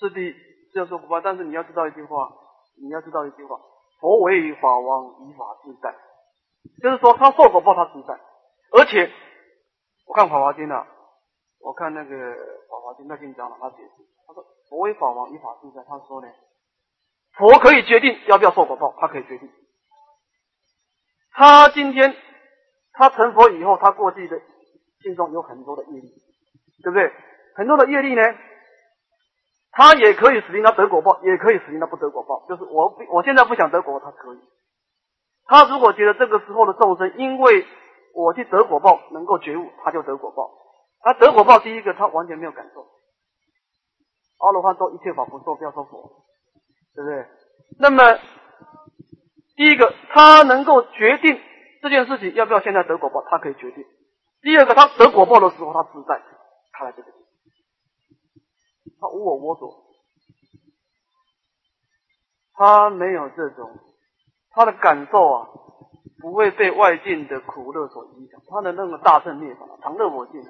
是的，这样说不怕。但是你要知道一句话，你要知道一句话：佛为法王，以法自在。就是说，他受果报，他自在。而且，我看《法华经》啊，我看那个《法华经》那篇讲了，他解释，他说：“佛为法王，以法自在。”他说呢，佛可以决定要不要受果报，他可以决定。他今天他成佛以后，他过去的心中有很多的业力，对不对？很多的业力呢？他也可以使令他得果报，也可以使令他不得果报。就是我我现在不想得果，他可以。他如果觉得这个时候的众生，因为我去得果报能够觉悟，他就得果报。他得果报，第一个他完全没有感受。阿罗汉说一切法不受，不要说佛，对不对？那么第一个，他能够决定这件事情要不要现在得果报，他可以决定。第二个，他得果报的时候，他自在，他来这个。他无我我所，他没有这种，他的感受啊，不会被外境的苦乐所影响。他的那个大圣涅槃，常乐我净，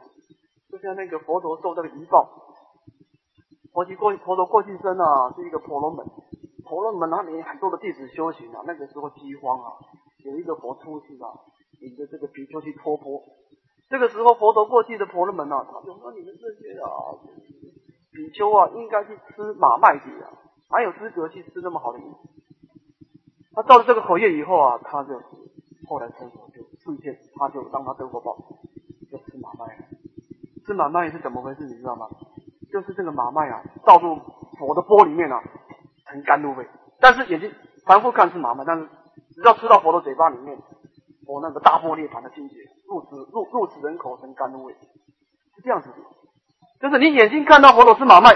就像那个佛陀受这个遗报，佛去过佛陀过去生啊，是一个婆罗门，婆罗门那里很多的弟子修行啊，那个时候饥荒啊，有一个佛出去啊，领着这个比丘去托钵，这个时候佛陀过去的婆罗门啊，他就说你们这些啊。比丘啊，应该去吃马麦底啊，哪有资格去吃那么好的饮食？他造了这个口业以后啊，他就后来成佛就顺见，他就让他得果报，就吃马麦。吃马麦是怎么回事？你知道吗？就是这个马麦啊，倒入佛的钵里面啊，成甘露味。但是眼睛反复看是马麦，但是只要吃到佛的嘴巴里面，佛那个大波涅盘的境界，入此入入此人口成甘露味，是这样子的。就是你眼睛看到佛陀是马脉，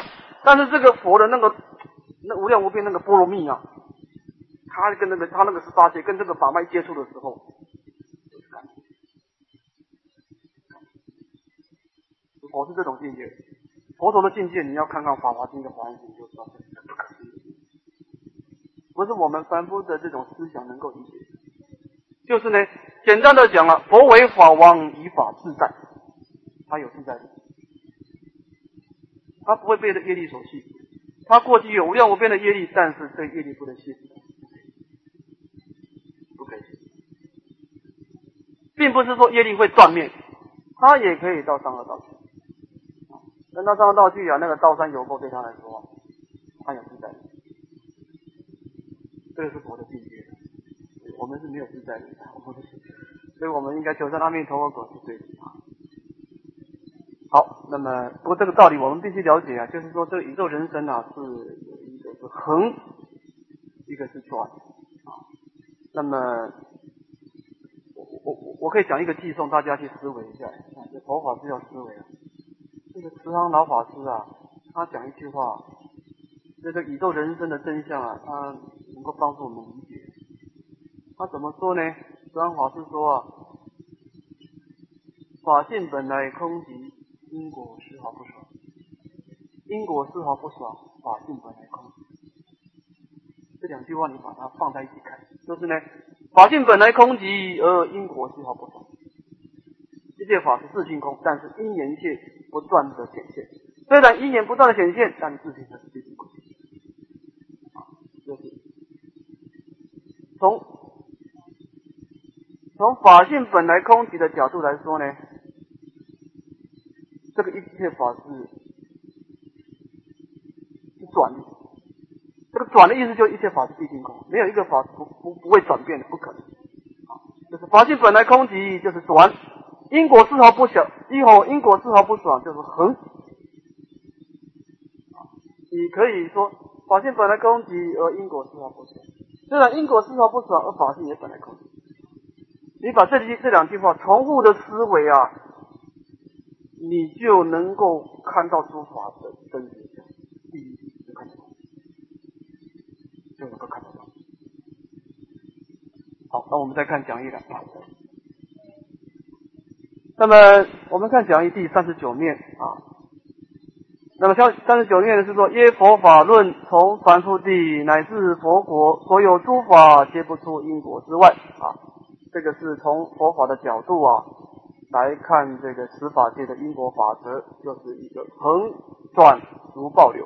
但是这个佛的那个那无量无边那个波罗蜜啊，他跟那个他那个十八界跟这个法脉接触的时候，佛是这种境界，佛陀的境界你要看看《法华经》的华严经就知道，不可思议，不是我们凡夫的这种思想能够理解。就是呢，简单的讲了，佛为法王，以法自在，他有自在力。他不会被这业力所系，他过去有无量无边的业力，但是这业力不能系，不可以，并不是说业力会断灭，他也可以到三恶道去。等到三恶道去啊，那个道山油锅对他来说，他有自在，这个是佛的境界，我们是没有自在力的，所以我们应该求生阿弥陀佛果是对的。好，那么不过这个道理我们必须了解啊，就是说这个宇宙人生啊是一个是横，一个是转啊。那么我我我我可以讲一个寄送，大家去思维一下。这佛法是要思维啊。这个慈航老法师啊，他讲一句话，这个宇宙人生的真相啊，他能够帮助我们理解。他怎么说呢？慈航法师说啊，法性本来空寂。因果丝毫不爽，因果丝毫不爽，法性本来空。这两句话你把它放在一起看，就是呢，法性本来空寂，而因果丝毫不爽。一切法是自性空，但是因缘界不断的显现。虽然因缘不断的显现，但自性还是自性空。啊，就是从从法性本来空寂的角度来说呢。这法是是转，这个转的意思就是一切法是毕竟空，没有一个法不不不会转变的，不可能。就是法性本来空寂，就是转；因果丝毫不小，因果因果丝毫不爽，就是恒。你可以说法性本来空寂，而因果丝毫不爽。虽然因果丝毫不爽，而法性也本来空寂。你把这句这两句话重复的思维啊。你就能够看到诸法的真实相，第一就看到，就能够看得到。好，那我们再看讲义了。那么我们看讲义第三十九面啊。那么三三十九面是说，耶佛法论从凡夫地乃至佛国，所有诸法皆不出因果之外啊。这个是从佛法的角度啊。来看这个十法界的因果法则，就是一个横转如暴流。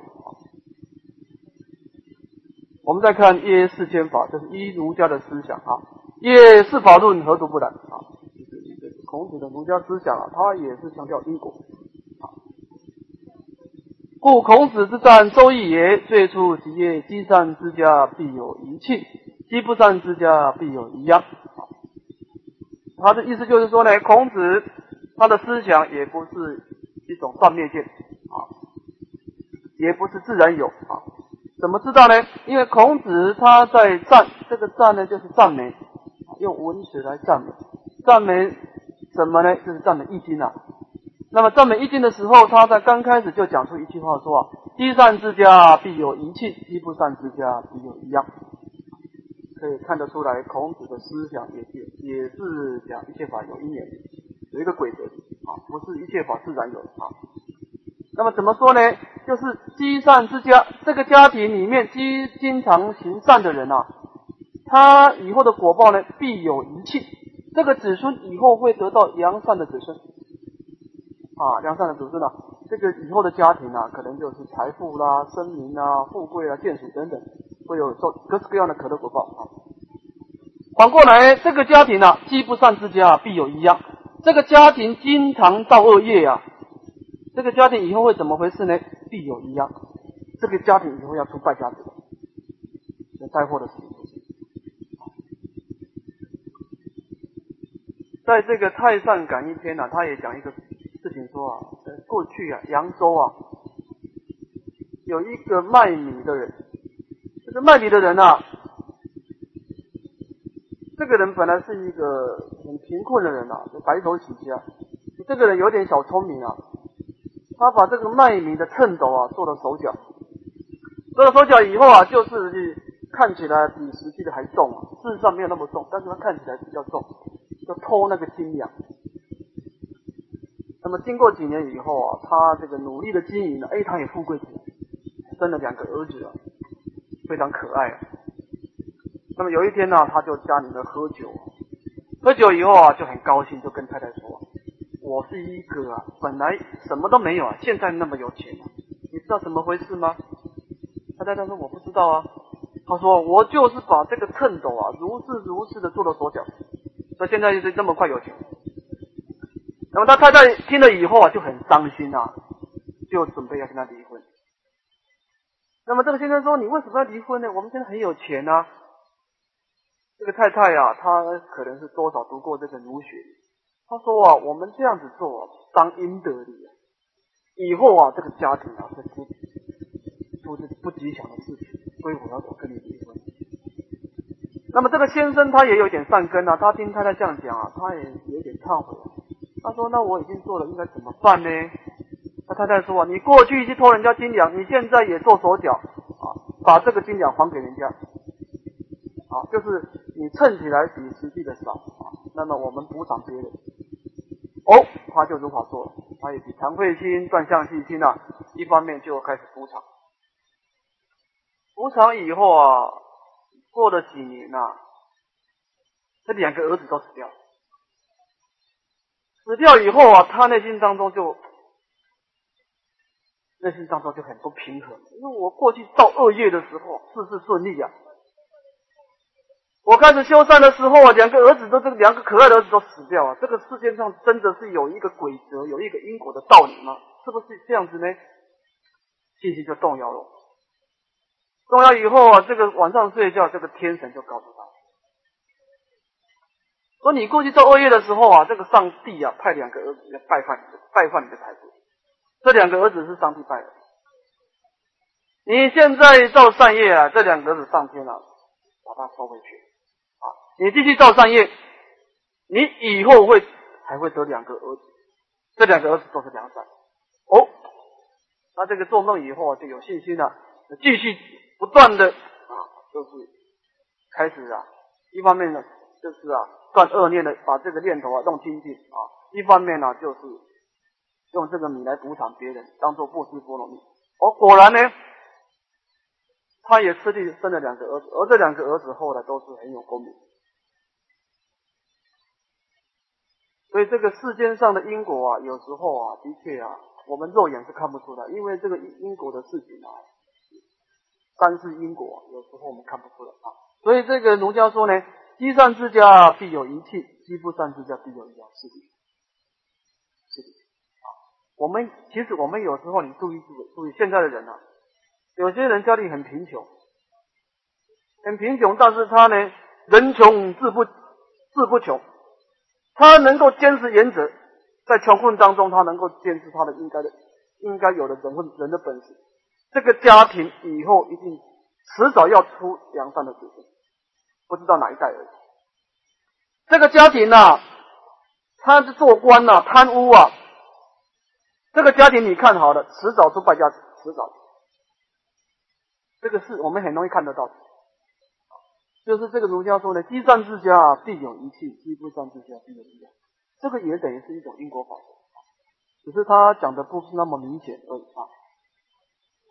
我们再看业四千法，就是依儒家的思想啊，业四法论何足不然啊？就是孔子的儒家思想啊，他也是强调因果。故孔子之战，周易也，最初即业，积善之家必有余庆，积不善之家必有余殃。他的意思就是说呢，孔子他的思想也不是一种断灭见啊，也不是自然有啊。怎么知道呢？因为孔子他在赞，这个赞呢就是赞美，用文学来赞美，赞美什么呢？就是赞美易经啊。那么赞美易经的时候，他在刚开始就讲出一句话说啊：积善之家必有余庆，积不善之家必有余殃。可以看得出来，孔子的思想也是也是讲一切法有因缘，有一个规则啊，不是一切法自然有啊。那么怎么说呢？就是积善之家，这个家庭里面积经常行善的人啊，他以后的果报呢必有余庆，这个子孙以后会得到良善的子孙啊，良善的子孙呢，这个以后的家庭啊，可能就是财富啦、声名啊、富贵啊、眷属等等。会有做各式各样的可乐果报啊。反过来，这个家庭啊，积不善之家必有一殃。这个家庭经常造恶业啊，这个家庭以后会怎么回事呢？必有一殃。这个家庭以后要出败家子，灾祸的事情。在这个《太上感应篇》呢，他也讲一个事情，说啊，过去啊，扬州啊，有一个卖米的人。卖米的人啊，这个人本来是一个很贫困的人啊，白手起家。这个人有点小聪明啊，他把这个卖米的秤斗啊做了手脚，做了手脚以后啊，就是看起来比实际的还重啊。事实上没有那么重，但是他看起来比较重，就偷那个斤两。那么经过几年以后啊，他这个努力的经营呢，哎，他也富贵起来，生了两个儿子啊。非常可爱。那么有一天呢，他就家里面喝酒，喝酒以后啊，就很高兴，就跟太太说：“我是一个啊，本来什么都没有啊，现在那么有钱，你知道怎么回事吗？”他太太说：“我不知道啊。”他说：“我就是把这个秤斗啊，如是如是的做了手脚，所以现在就是这么快有钱。”那么他太太听了以后啊，就很伤心啊，就准备要跟他离婚。那么这个先生说：“你为什么要离婚呢？我们现在很有钱啊。”这个太太呀，她可能是多少读过这个儒学。她说：“啊，我们这样子做当，阴德力啊，以后啊，这个家庭啊会出出这不吉祥的事情，所以我要跟你离婚。”那么这个先生他也有点善根啊，他听太太这样讲啊，他也有点忏悔啊。他说：“那我已经做了，应该怎么办呢？”太太说：“你过去去偷人家金两，你现在也做手脚啊，把这个金两还给人家啊，就是你称起来比实际的少啊，那么我们补偿别人。”哦，他就如法做了，他也比惭愧心、断相信心啊，一方面就开始补偿。补偿以后啊，过了几年呐，这两个儿子都死掉。死掉以后啊，他内心当中就。内心当中就很不平衡，因为我过去造恶业的时候，事事顺利啊。我开始修善的时候啊，两个儿子都这两个可爱的儿子都死掉啊。这个世界上真的是有一个规则，有一个因果的道理吗？是不是这样子呢？信心就动摇了。动摇以后啊，这个晚上睡觉，这个天神就告诉他，说你过去造恶业的时候啊，这个上帝啊派两个儿子来拜访你，拜访你的财富。这两个儿子是上帝拜的，你现在造善业啊，这两个儿子上天了，把它收回去啊，你继续造善业，你以后会还会得两个儿子，这两个儿子都是良善哦，那这个做梦以后啊就有信心了，继续不断的啊，就是开始啊，一方面呢就是啊断恶念的，把这个念头啊弄清净啊，一方面呢就是。用这个米来补偿别人，当做布施波罗蜜。哦，果然呢，他也吃力生了两个儿子，而这两个儿子后来都是很有功名。所以这个世间上的因果啊，有时候啊，的确啊，我们肉眼是看不出来，因为这个因果的事情啊，三世因果，有时候我们看不出来啊。所以这个儒家说呢，积善之家必有余庆，积不善之家必有余殃，我们其实我们有时候你注意注意注意，现在的人啊，有些人家里很贫穷，很贫穷，但是他呢，人穷志不志不穷，他能够坚持原则，在穷困当中，他能够坚持他的应该的应该有的人份人的本事。这个家庭以后一定迟早要出良善的子孙，不知道哪一代而已。这个家庭呐，他是做官呐，贪污啊。这个家庭你看好了，迟早出败家子，迟早。这个是我们很容易看得到的。就是这个儒家说的，积善之家必有余庆，积不善之家必有余殃。这个也等于是一种因果法则，只是他讲的不是那么明显而已啊。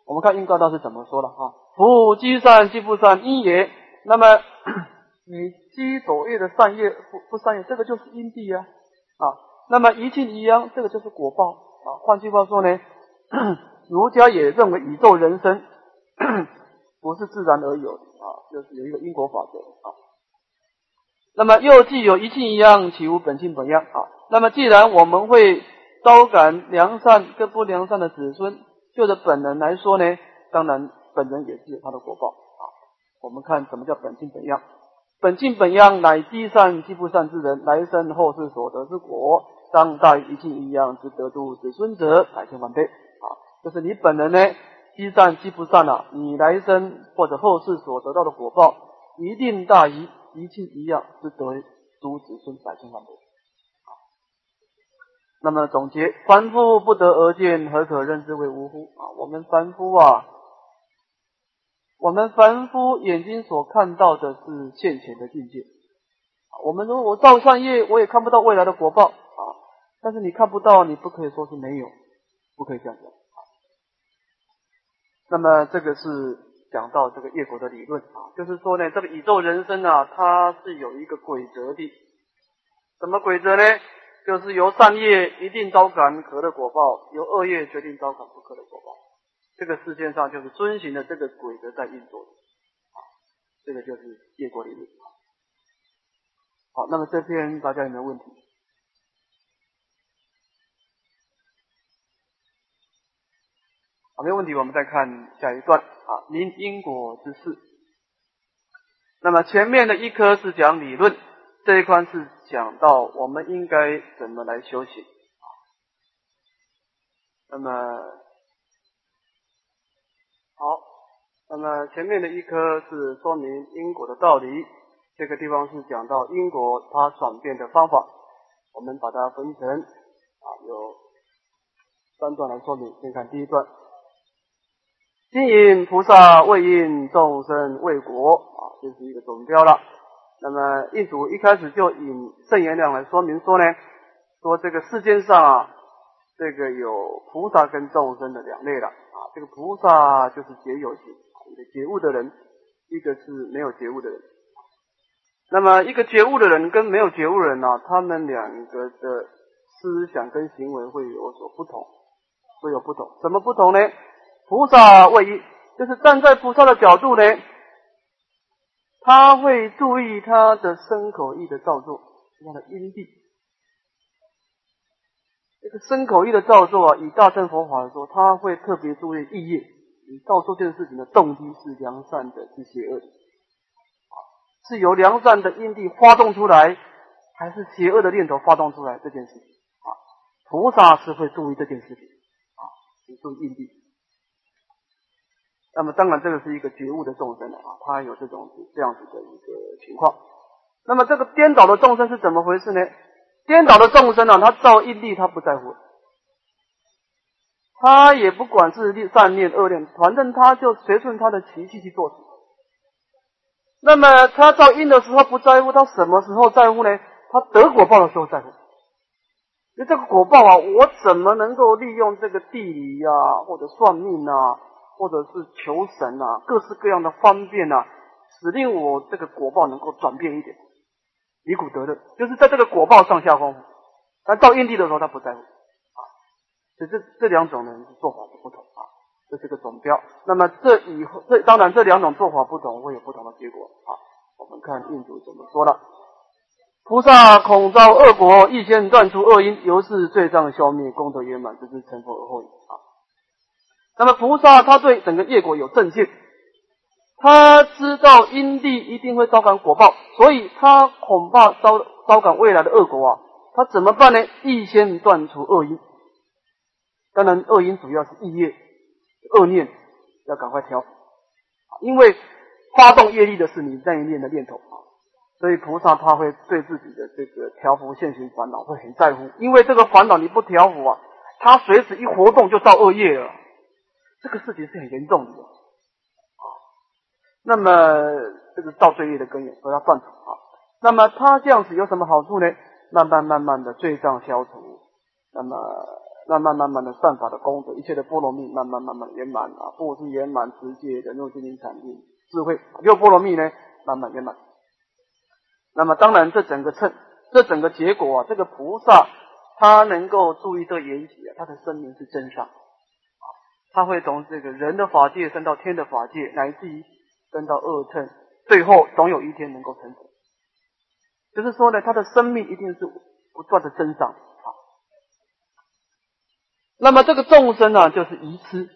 我们看应告道是怎么说的哈？夫积善积不善因也。那么 你积所谓的善业不不善业，这个就是因地呀啊。那么一庆一殃，这个就是果报啊。换句话说呢，儒家也认为宇宙人生 不是自然而有的啊，就是有一个因果法则啊。那么又既有一性一样，岂无本性本样啊？那么既然我们会招感良善跟不良善的子孙。就着本人来说呢，当然本人也是有他的果报啊。我们看什么叫本性本样？本性本样乃积善积不善之人，来生后世所得之果，当大于一境一样之得度子孙者，百千万倍啊！就是你本人呢，积善积不善啊，你来生或者后世所得到的果报，一定大于一境一样之得度子孙百千万倍。那么总结，凡夫不得而见，何可认之为无乎？啊，我们凡夫啊，我们凡夫眼睛所看到的是现前的境界。我们说我造善业，我也看不到未来的果报啊。但是你看不到，你不可以说是没有，不可以这样讲。那么这个是讲到这个业果的理论啊，就是说呢，这个宇宙人生啊，它是有一个规则的。什么规则呢？就是由善业一定招感可的果报，由恶业决定招感不可的果报。这个世界上就是遵循的这个规则在运作啊，这个就是业果理论。好，那么这篇大家有没有问题？好，没有问题，我们再看下一段啊，明因果之事。那么前面的一科是讲理论。这一关是讲到我们应该怎么来修行。那么好，那么前面的一科是说明因果的道理，这个地方是讲到因果它转变的方法。我们把它分成啊有三段来说明。先看第一段：今引菩萨为因众生为果啊，这是一个总标了。那么印度一开始就引圣言量来说明说呢，说这个世间上啊，这个有菩萨跟众生的两类了啊。这个菩萨就是觉有情，一个觉悟的人，一个是没有觉悟的人。那么一个觉悟的人跟没有觉悟人呢，他们两个的思想跟行为会有所不同，会有不同。什么不同呢？菩萨为一，就是站在菩萨的角度呢。他会注意他的身口意的造作，他的因地。这个身口意的造作啊，以大乘佛法来说，他会特别注意意业。你造作这件事情的动机是良善的，是邪恶的？啊，是由良善的因地发动出来，还是邪恶的念头发动出来？这件事情啊，菩萨是会注意这件事情啊，注意因地。那么当然，这个是一个觉悟的众生啊，他有这种这样子的一个情况。那么这个颠倒的众生是怎么回事呢？颠倒的众生呢，他造因力，他不在乎，他也不管是善念恶念，反正他就随顺他的习气去做事。那么他造因的时候不在乎，他什么时候在乎呢？他得果报的时候在乎。那这个果报啊，我怎么能够利用这个地理呀，或者算命啊？或者是求神啊，各式各样的方便啊，使令我这个果报能够转变一点，离苦得乐，就是在这个果报上下功夫。但到印地的时候，他不在乎啊。所以这这两种人做法是不同啊。这是个总标。那么这以后，这当然这两种做法不同，会有不同的结果啊。我们看印度怎么说了：菩萨恐遭恶果，一先断除恶因，由是罪障消灭，功德圆满，这是成佛而后已。那么菩萨他对整个业果有正见，他知道因地一定会招感果报，所以他恐怕招招感未来的恶果啊。他怎么办呢？预先断除恶因。当然，恶因主要是意业、恶念，要赶快调。因为发动业力的是你那一念的念头啊，所以菩萨他会对自己的这个调伏现行烦恼会很在乎。因为这个烦恼你不调伏啊，他随时一活动就造恶业了，这个事情是很严重的啊。那么这个造罪业的根源都要断除啊。那么他这样子有什么好处呢？慢慢慢慢的罪障消除，那么。慢慢慢慢的善法的功德，一切的波罗蜜慢慢慢慢圆满啊，布施圆满，直接的用心灵产品智慧，六波罗蜜呢慢慢圆满。那么当然，这整个称，这整个结果啊，这个菩萨他能够注意这缘起啊，他的生命是真善，他会从这个人的法界升到天的法界，乃至于升到二乘，最后总有一天能够成佛。就是说呢，他的生命一定是不断的增长啊。那么这个众生呢，就是愚痴，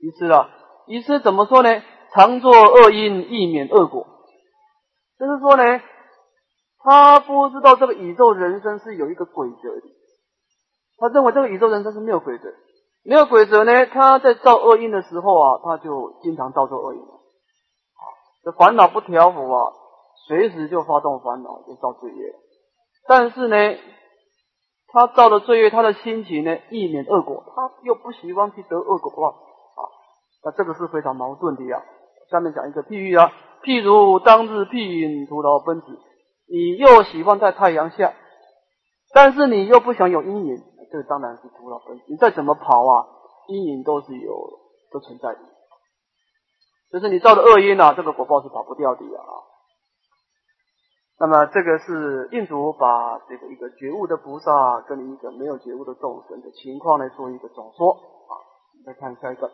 愚痴啊，愚痴怎么说呢？常作恶因，易免恶果。就是说呢，他不知道这个宇宙人生是有一个规则的，他认为这个宇宙人生是没有规则，没有规则呢，他在造恶因的时候啊，他就经常造作恶因啊，这烦恼不调伏啊，随时就发动烦恼，就造罪业。但是呢。他造的罪业，他的心情呢，一免恶果，他又不希望去得恶果啊，啊，那这个是非常矛盾的呀。下面讲一个譬喻啊，譬如当日辟隐徒劳奔驰，你又喜欢在太阳下，但是你又不想有阴影，这当然是徒劳奔驰。你再怎么跑啊，阴影都是有都存在的，就是你造的恶因啊，这个果报是跑不掉的啊。那么这个是印度把这个一个觉悟的菩萨跟一个没有觉悟的众生的情况来做一个总说啊。再看下一个，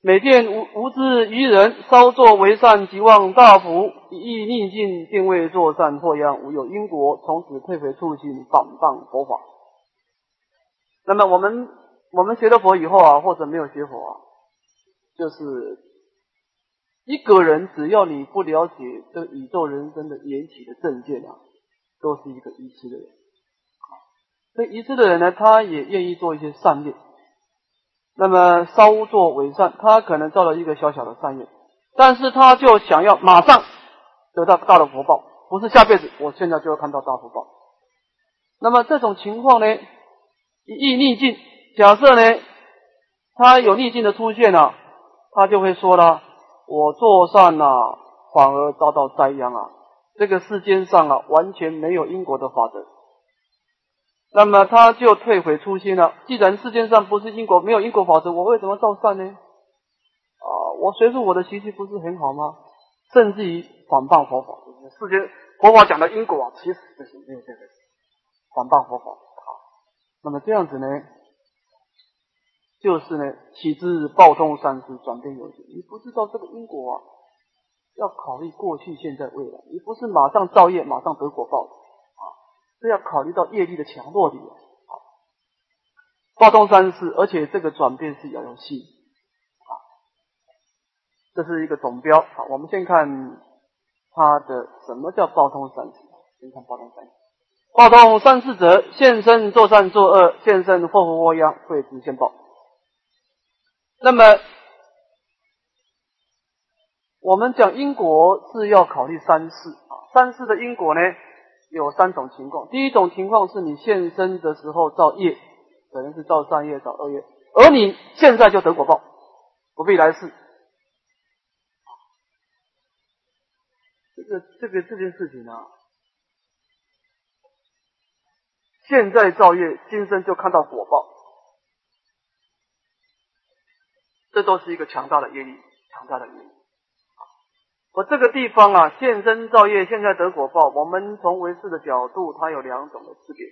每见无无知愚人稍作为善，即望大福，以意逆境，定位作善，或殃无有因果，从此退回初心，反谤佛法。那么我们我们学了佛以后啊，或者没有学佛啊，就是。一个人只要你不了解这宇宙人生的缘起的正见啊，都是一个愚痴的人。所以愚痴的人呢，他也愿意做一些善业。那么稍作为善，他可能造了一个小小的善业，但是他就想要马上得到大的福报，不是下辈子，我现在就要看到大福报。那么这种情况呢，易逆境。假设呢，他有逆境的出现了，他就会说了。我做善啊，反而遭到灾殃啊！这个世间上啊，完全没有因果的法则，那么他就退回初心了。既然世间上不是因果，没有因果法则，我为什么造善呢？啊，我随着我的习气不是很好吗？甚至于反谤佛法，世间佛法讲的因果啊，其实就是没有这个反谤佛法。那么这样子呢？就是呢，起之暴通三世，转变有情。你不知道这个因果啊，要考虑过去、现在、未来。你不是马上造业，马上得果报的啊，是要考虑到业力的强弱的啊。暴通三世，而且这个转变是要有信啊。这是一个总标。好，我们先看它的什么叫暴通三世。先看暴通三世。暴通三世者，现身作善作恶，现身祸福祸殃，会知现报。那么，我们讲因果是要考虑三世啊。三世的因果呢，有三种情况。第一种情况是你现生的时候造业，可能是造善业、造恶业，而你现在就得果报，不必来世。这个、这个、这件事情啊，现在造业，今生就看到果报。这都是一个强大的业力，强大的业力。我这个地方啊，现身造业，现在得果报。我们从唯识的角度，它有两种的区别。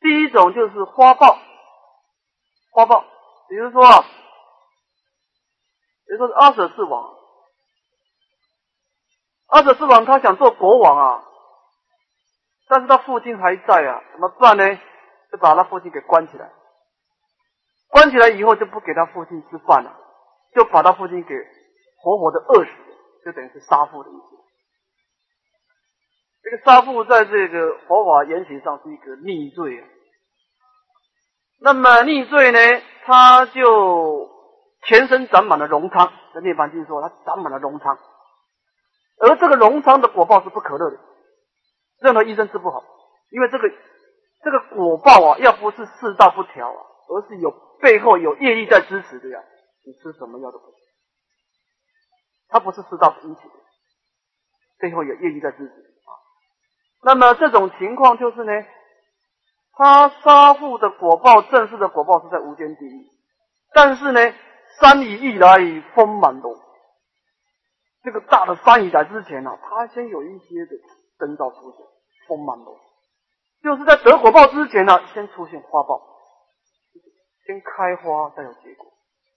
第一种就是花报，花报比如说，比如说阿舍世王，阿舍世王他想做国王啊，但是他父亲还在啊，怎么办呢？就把他父亲给关起来，关起来以后就不给他父亲吃饭了，就把他父亲给活活的饿死，就等于是杀父的意思。这个杀父在这个佛法言行上是一个逆罪啊。那么逆罪呢，他就全身长满了脓疮。在《涅槃经》说，他长满了脓疮，而这个脓疮的果报是不可乐的，任何医生治不好，因为这个这个果报啊，要不是四大不调啊，而是有背后有业力在支持的呀，你吃什么药都不行。它不是四大引起的，背后有业力在支持啊。那么这种情况就是呢，他杀父的果报，正式的果报是在无间地狱，但是呢，山雨欲来风满楼，这个大的山雨来之前呢，他先有一些的征兆出现，风满楼，就是在得果报之前呢，先出现花报，先开花再有结果，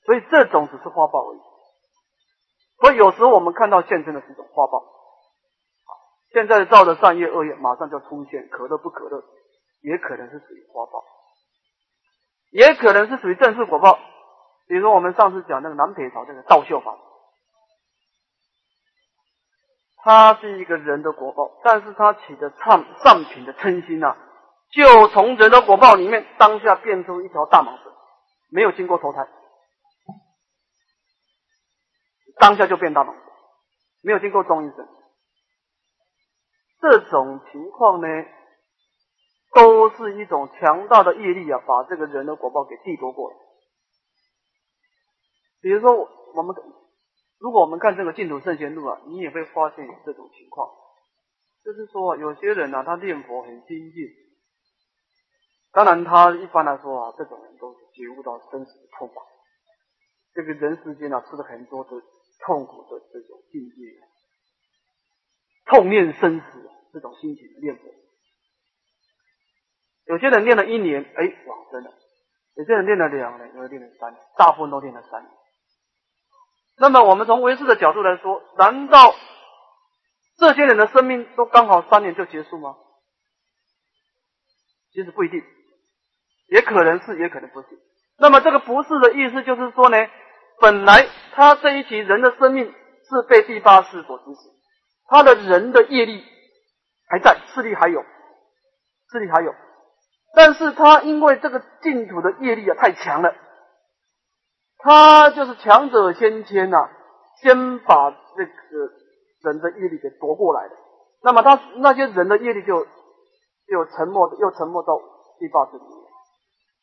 所以这种只是花报而已，所以有时候我们看到现真的是一种花报。现在造的善业恶业马上就要出现，可乐不可乐，也可能是属于花报，也可能是属于正式果报。比如说我们上次讲那个南北朝这个道秀法，他是一个人的果报，但是他起的上上品的嗔心呐，就从人的果报里面当下变出一条大蟒蛇，没有经过投胎，当下就变大蟒蛇，没有经过中阴身。这种情况呢，都是一种强大的业力啊，把这个人的果报给地夺过来。比如说，我们如果我们看这个净土圣贤录啊，你也会发现有这种情况，就是说有些人呢，他念佛很精进，当然他一般来说啊，这种人都是觉悟到生死的痛苦，这个人世间啊，吃了很多的痛苦的这种境界。痛念生死这种心情念佛，有些人念了一年，哎，往生了；有些人念了两年，有些人念了三年，大部分都念了三年。那么我们从唯识的角度来说，难道这些人的生命都刚好三年就结束吗？其实不一定，也可能是，也可能不是。那么这个不是的意思就是说呢，本来他这一期人的生命是被第八世所指使。他的人的业力还在，势力还有，势力还有，但是他因为这个净土的业力啊太强了，他就是强者先迁呐，先把这个人的业力给夺过来的，那么他那些人的业力就就沉默，又沉默到第八世里面，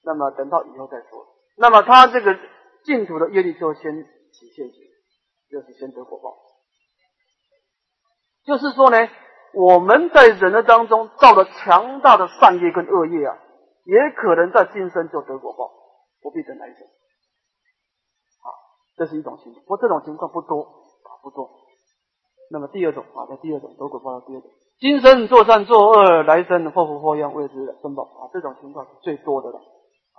那么等到以后再说，那么他这个净土的业力就先体现，就是先得果报。就是说呢，我们在人的当中造了强大的善业跟恶业啊，也可能在今生就得果报，不必等来生。这是一种情况，不过这种情况不多啊，不多。那么第二种啊，在第二种得果报的第二种，今生做善做恶，来生祸福祸殃未知的申报啊，这种情况是最多的了。啊，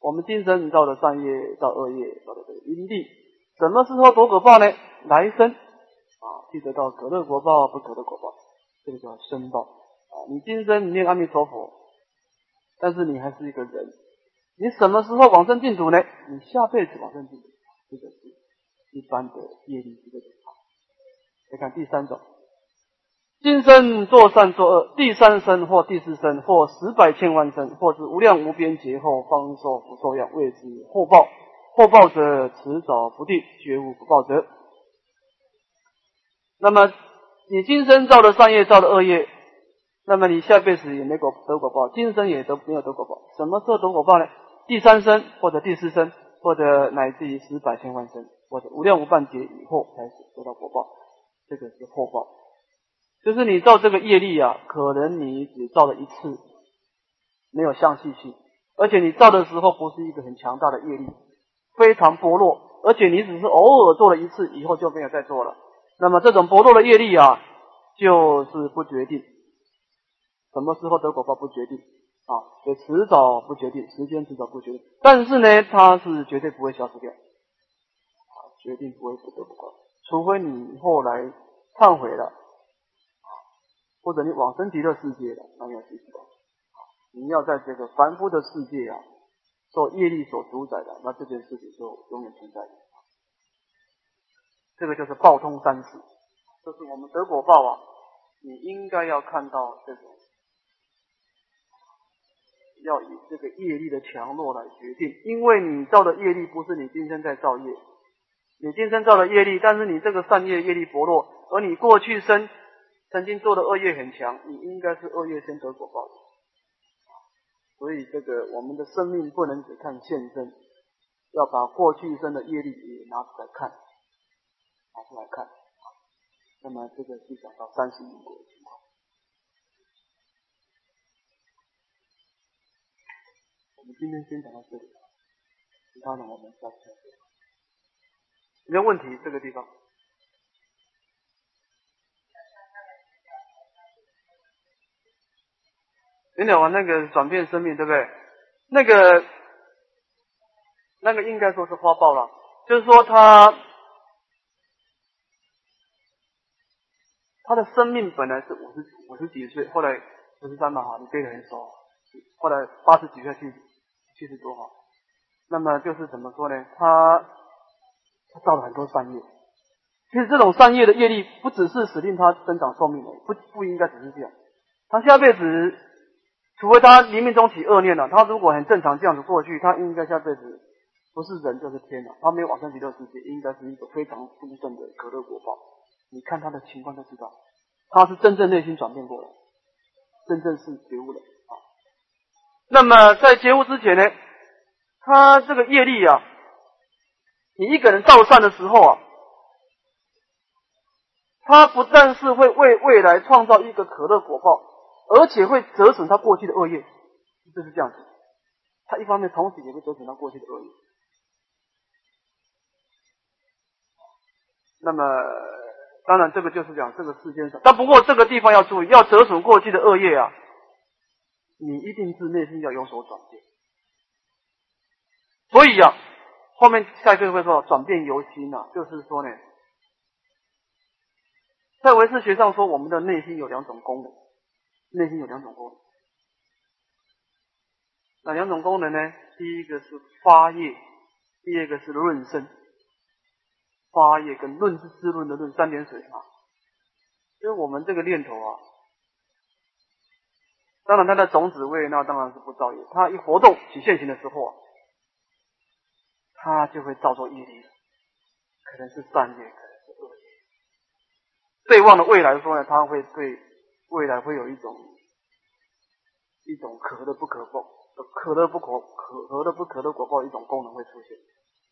我们今生造的善业造恶业造的这个因地，什么时候得果报呢？来生。啊，记得到可乐果报不可乐果报，这个叫生报啊。你今生念阿弥陀佛，但是你还是一个人，你什么时候往生净土呢？你下辈子往生净土，这个是一般的业力这个情况。再看第三种，今生做善做恶，第三生或第四生或十百千万生，或是无量无边劫后方受福受养，谓之后报。后报者迟早不定，绝无不报者。那么你今生造的善业，造的恶业，那么你下辈子也没果得果报，今生也都没有得果报。什么时候得果报呢？第三生或者第四生，或者乃至于十百千万生，或者无量无半劫以后开始得到果报，这个是后报。就是你造这个业力啊，可能你只造了一次，没有相续性，而且你造的时候不是一个很强大的业力，非常薄弱，而且你只是偶尔做了一次，以后就没有再做了。那么这种薄弱的业力啊，就是不决定什么时候得果报不决定，啊，所以迟早不决定，时间迟早不决定，但是呢，它是绝对不会消失掉，啊，决定不会不得不怪，除非你后来忏悔了，或者你往生极乐世界了，那要记住，你要在这个凡夫的世界啊，受业力所主宰的，那这件事情就永远存在。这个就是报通三世，就是我们得果报啊，你应该要看到这种。要以这个业力的强弱来决定，因为你造的业力不是你今生在造业，你今生造的业力，但是你这个善业业力薄弱，而你过去生曾经做的恶业很强，你应该是恶业先得果报。所以这个我们的生命不能只看现生，要把过去生的业力也拿出来看，拿出来看。那么这个是讲到三十因果。我们今天先讲到这里，其他的我们下次再说。没有问题，这个地方。你讲完那个转变生命，对不对？那个，那个应该说是花豹了，就是说他，他的生命本来是五十五十几岁，后来五十三嘛哈，你背得很熟，后来八十几岁去。七十多哈，那么就是怎么说呢？他他造了很多善业，其实这种善业的业力不只是使令他增长寿命的，不不应该只是这样。他下辈子，除非他冥冥中起恶念了，他如果很正常这样子过去，他应该下辈子不是人就是天了。他没有往生极乐世界，应该是一个非常殊胜的可乐果报。你看他的情况就知道，他是真正内心转变过来，真正是觉悟了。那么在觉悟之前呢，他这个业力啊，你一个人造善的时候啊，他不但是会为未来创造一个可乐果报，而且会折损他过去的恶业，就是这样子。他一方面同时也会折损他过去的恶业。那么当然这个就是讲这个世间上，但不过这个地方要注意，要折损过去的恶业啊。你一定是内心要有所转变，所以呀，后面下一句会说转变由心呐，就是说呢，在唯识学上说，我们的内心有两种功能，内心有两种功能，哪两种功能呢？第一个是发业，第二个是论生。发业跟论是滋论的论，三点水啊，因为我们这个念头啊。当然，它的种子位那当然是不造业。它一活动起现行的时候啊，它就会造作业力，可能是善业，可能是恶业。对望的未来说呢，它会对未来会有一种一种可乐不可报、可乐不可可可乐不可的果报一种功能会出现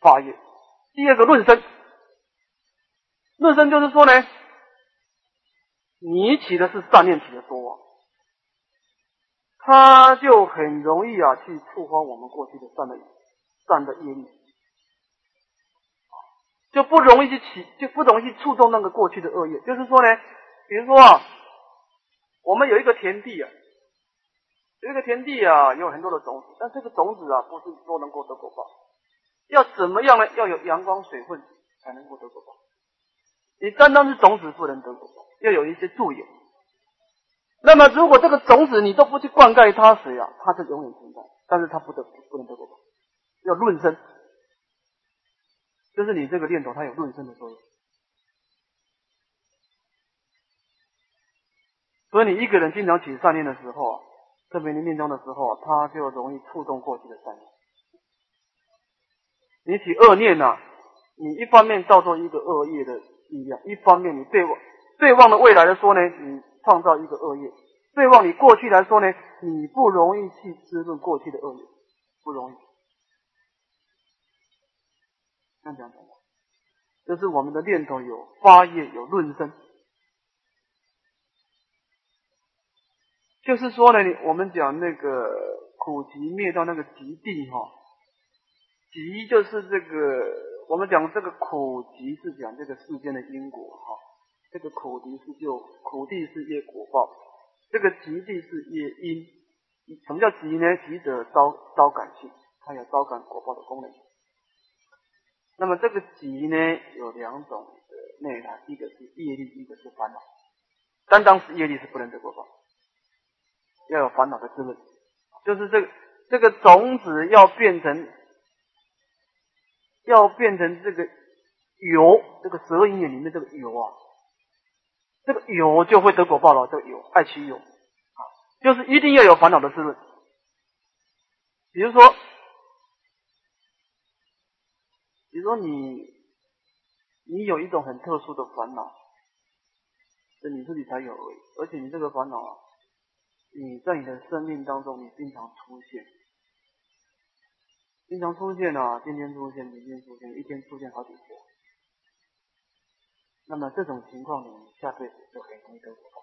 发业。第二个论生，论生就是说呢，你起的是善念起的多啊。他就很容易啊，去触发我们过去的善的善的业力，就不容易去起，就不容易去触动那个过去的恶业。就是说呢，比如说啊，我们有一个田地啊，有一个田地啊，有很多的种子，但这个种子啊，不是说能够得果报，要怎么样呢？要有阳光水分才能够得果报。你单单是种子不能得果报，要有一些助缘。那么，如果这个种子你都不去灌溉它水啊，它是永远存在，但是它不得不能得果报，要论生，就是你这个念头它有论生的作用，所以你一个人经常起善念的时候啊，特别你念中的时候，他就容易触动过去的善念。你起恶念呐，你一方面造作一个恶业的力量，一方面你对望对望的未来的说呢，你。创造一个恶业，对望你过去来说呢，你不容易去滋润过去的恶业，不容易。这样讲讲，就是我们的念头有发业，有论生。就是说呢，我们讲那个苦集灭道那个极地哈，极就是这个，我们讲这个苦集是讲这个世间的因果哈。这个苦地是就苦地是业果报，这个极地是业因，什么叫集呢？集者招招感性，它有招感果报的功能。那么这个集呢，有两种的内涵，一个是业力，一个是烦恼。单单是业力是不能得果报，要有烦恼的滋润，就是这个这个种子要变成，要变成这个油，这个十二因缘里面这个油啊，这个有就会得果报了。这个有爱其有啊，就是一定要有烦恼的滋润。比如说，比如说你你有一种很特殊的烦恼。是你自己才有而，且你这个烦恼啊，你在你的生命当中，你经常出现，经常出现啊，天天出现，明天出现，一天出现好几次。那么这种情况，你下辈子就很容易得果报，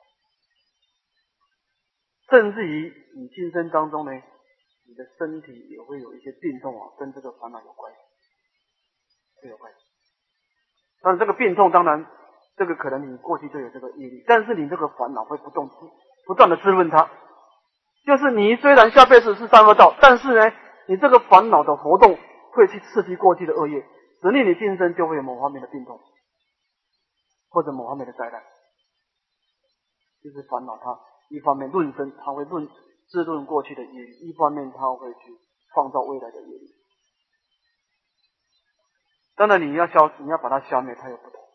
甚至于你今生当中呢，你的身体也会有一些病痛啊，跟这个烦恼有关系，会有关系。但这个病痛当然。这个可能你过去就有这个业力，但是你这个烦恼会不动不断的滋润它。就是你虽然下辈子是三恶道，但是呢，你这个烦恼的活动会去刺激过去的恶业，使令你今生就会有某方面的病痛，或者某方面的灾难。就是烦恼它一方面论生，它会论自论过去的业力；一方面它会去创造未来的业力。当然你要消，你要把它消灭，它有不同。啊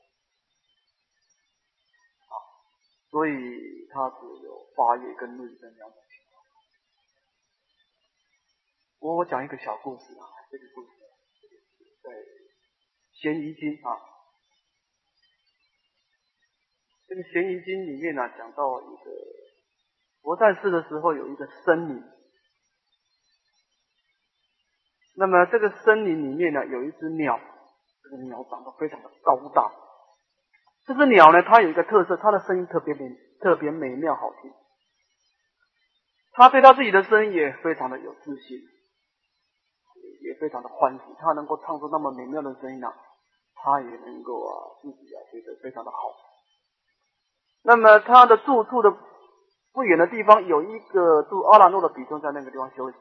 所以它只有发业跟论生两种情况。我我讲一个小故事啊，这个故事在《咸鱼经》啊，这个《咸鱼经》里面呢讲到一个佛在世的时候有一个森林，那么这个森林里面呢有一只鸟，这个鸟长得非常的高大。这只鸟呢，它有一个特色，它的声音特别美，特别美妙好听。它对它自己的声音也非常的有自信，也非常的欢喜。它能够唱出那么美妙的声音啊，它也能够啊自己啊觉得非常的好。那么他的住处的不远的地方有一个住阿兰诺的比丘在那个地方休息。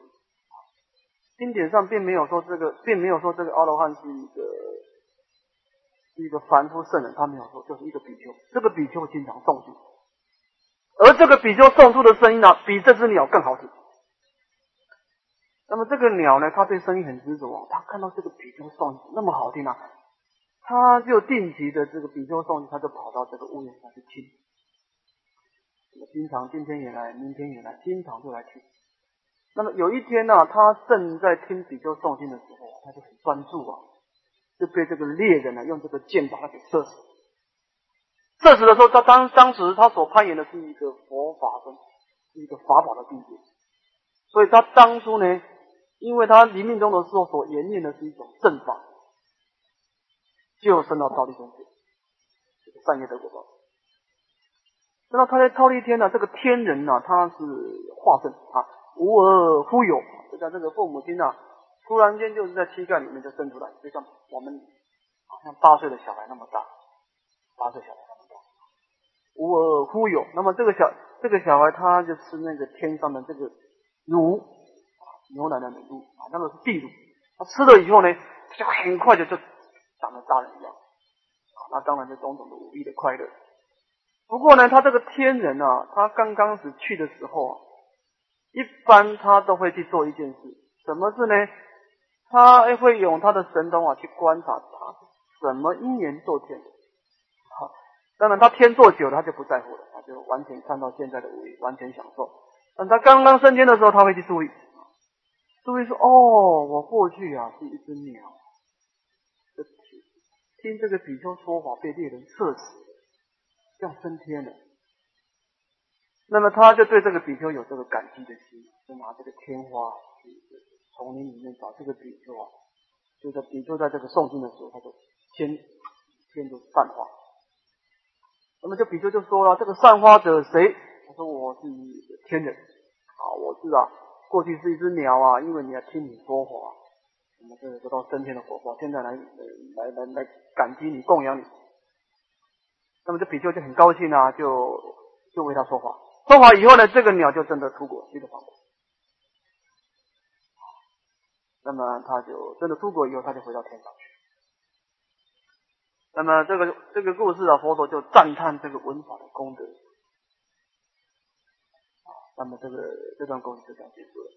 经典上并没有说这个，并没有说这个阿罗汉是一个。一个凡夫圣人，他没有说，就是一个比丘。这个比丘经常诵经，而这个比丘诵出的声音呢，比这只鸟更好听。那么这个鸟呢，它对声音很执着啊。它看到这个比丘诵那么好听啊，他就定期的这个比丘诵经，他就跑到这个屋檐上去听。经常今天也来，明天也来，经常就来听。那么有一天呢，他正在听比丘诵经的时候，他就很专注啊。就被这个猎人呢用这个箭把他给射死。射死的时候，他当当时他所攀岩的是一个佛法的一个法宝的地点，所以他当初呢，因为他临命终的时候所研念的是一种正法，就升到超力中去，这个善业得果报。那他在超力天呢，这个天人呢，他是化身啊，无而忽有，就像这个父母亲啊。突然间就是在膝盖里面就生出来，就像我们好像八岁的小孩那么大，八岁小孩那么大，无而忽有。那么这个小这个小孩他就吃那个天上的这个乳啊，牛奶的乳啊，那个是地乳。他吃了以后呢，他就很快就就长得大人一样啊。那当然就种种的无比的快乐。不过呢，他这个天人啊，他刚刚死去的时候啊，一般他都会去做一件事，什么事呢？他会用他的神通啊去观察他什么因缘做天，好，当然他天做久了他就不在乎了，他就完全看到现在的无，完全享受。但他刚刚升天的时候，他会去注意，注意说：“哦，我过去啊是一只鸟，听这个比丘说法被猎人射死，要升天了。”那么他就对这个比丘有这个感激的心，就拿这个天花。丛林里面找这个比丘啊，就在比丘在这个诵经的时候，他就先先就散花。那么这比丘就说了：“这个散花者谁？”他说：“我是天人啊，我是啊，过去是一只鸟啊，因为你要听你说话，我们这得到升天的果报，现在来来来来感激你，供养你。”那么这比丘就很高兴啊，就就为他说话。说话以后呢，这个鸟就真的出国去了法国。那么他就真的出国以后，他就回到天上去。那么这个这个故事啊，佛陀就赞叹这个文法的功德。那么这个这段故事就这样结束了。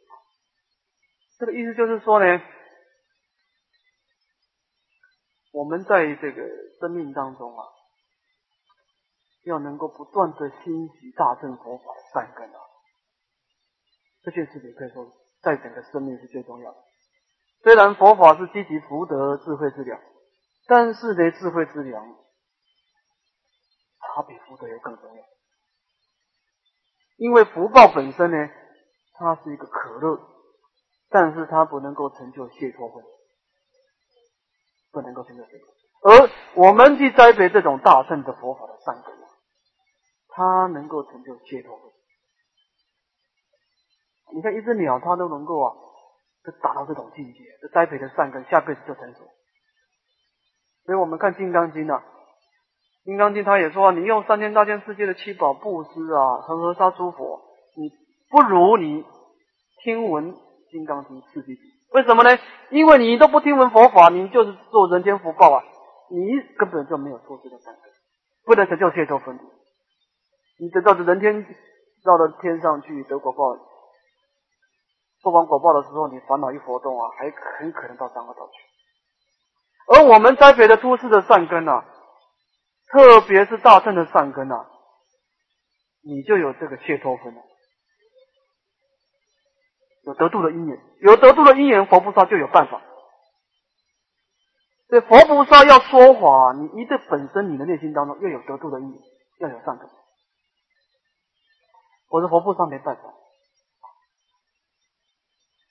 这个意思就是说呢，我们在这个生命当中啊。要能够不断的兴习大乘佛法的善根啊，这件事情可以说在整个生命是最重要的。虽然佛法是积极福德智慧之粮，但是呢，智慧之粮它比福德要更重要。因为福报本身呢，它是一个可乐，但是它不能够成就解脱分，不能够成就解脱。而我们去栽培这种大乘的佛法的善根。它能够成就解脱。你看一只鸟，它都能够啊，就达到这种境界，这栽培的善根，下辈子就成熟。所以我们看《金刚经》啊，《金刚经》它也说，你用三千大千世界的七宝布施啊，恒河沙诸佛，你不如你听闻《金刚经》四句。为什么呢？因为你都不听闻佛法，你就是做人间福报啊，你根本就没有做这个善根，不能成就解脱分离。你得到的人天到了天上去得果报，做完果报的时候，你烦恼一活动啊，还很可能到三恶道去。而我们栽培的诸世的善根啊，特别是大乘的善根啊，你就有这个解脱分了，有得度的因缘，有得度的因缘，佛菩萨就有办法。所以佛菩萨要说法，你一定本身你的内心当中要有得度的因缘，要有善根。我是佛菩萨没办法，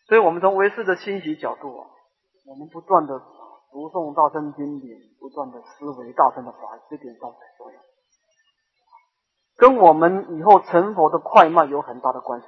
所以我们从唯识的欣喜角度啊，我们不断的读诵大乘经典，不断的思维大乘的法，这点倒很重要，跟我们以后成佛的快慢有很大的关系。